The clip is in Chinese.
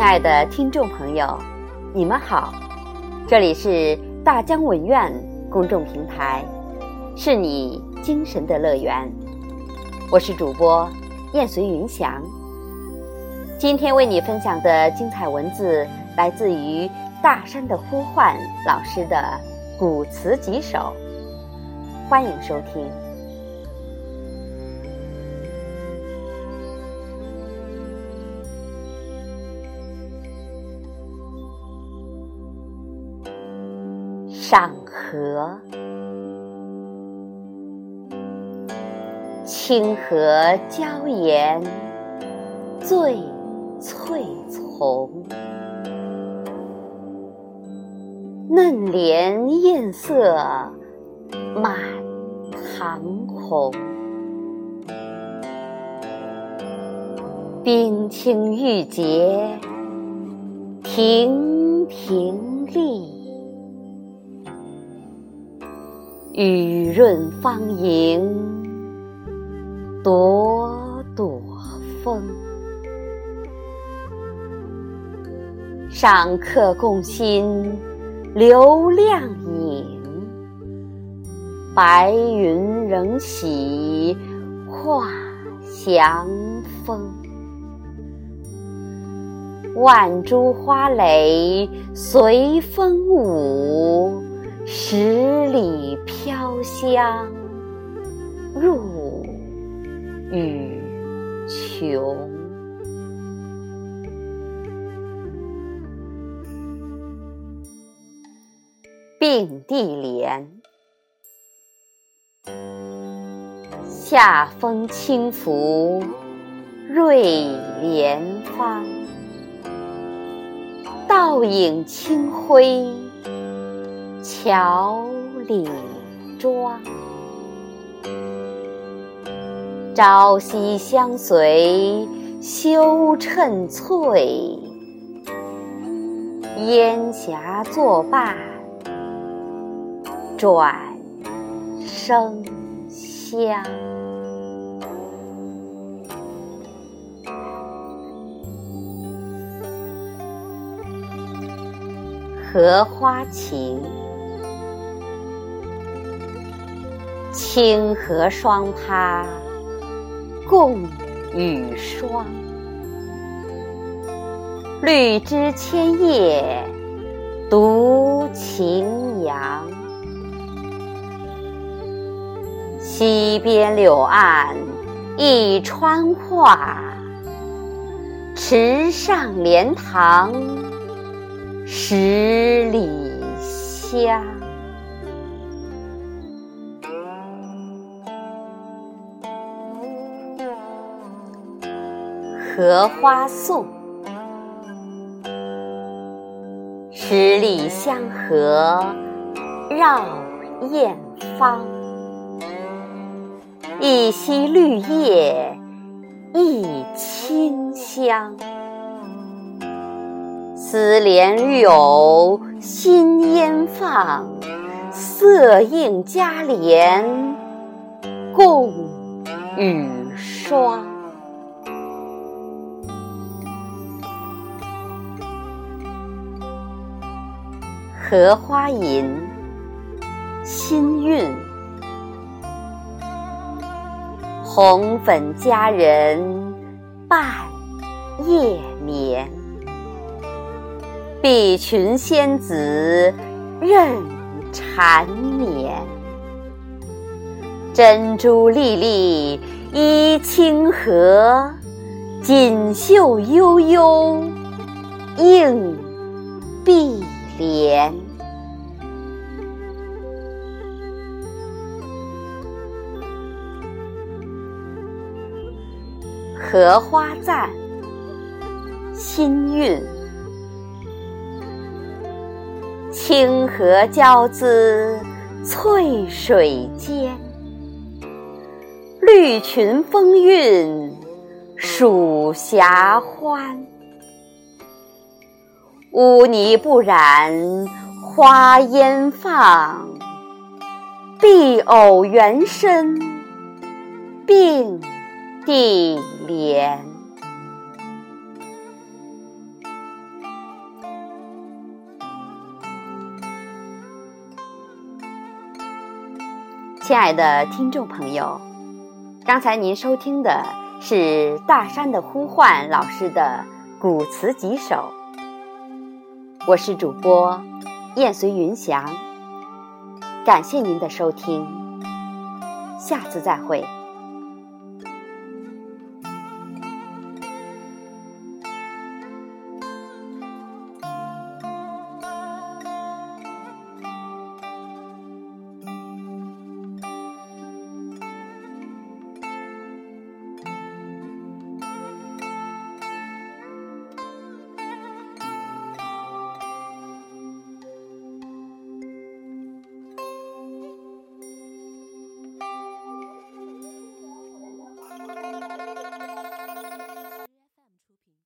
亲爱的听众朋友，你们好，这里是大江文苑公众平台，是你精神的乐园。我是主播燕随云翔。今天为你分享的精彩文字来自于大山的呼唤老师的古词几首，欢迎收听。上河，清河娇颜醉翠丛，嫩莲艳色满堂红，冰清玉洁亭亭立。雨润芳迎朵朵风，上客共心流亮影，白云仍喜画祥风。万株花蕾随风舞。十里飘香入雨琼，并蒂莲。夏风轻拂瑞莲芳，倒影清辉。乔李庄，朝夕相随休趁翠，烟霞作伴转生香。荷花情。清河双葩共雨霜，绿枝千叶独晴阳。溪边柳岸一川画，池上莲塘十里香。荷花颂，十里香荷绕艳芳，一溪绿叶一清香。丝帘柳新烟放，色映佳莲共雨霜。《荷花吟》新韵，红粉佳人伴夜眠，碧裙仙子任缠绵，珍珠粒粒依清河，锦绣悠悠映碧。莲，荷花赞，新韵。清河交织翠水间，绿裙风韵蜀霞欢。污泥不染花烟放，碧藕原身并地莲亲爱的听众朋友刚才您收听的是大山的呼唤老师的古词几首。我是主播燕随云翔感谢您的收听下次再会。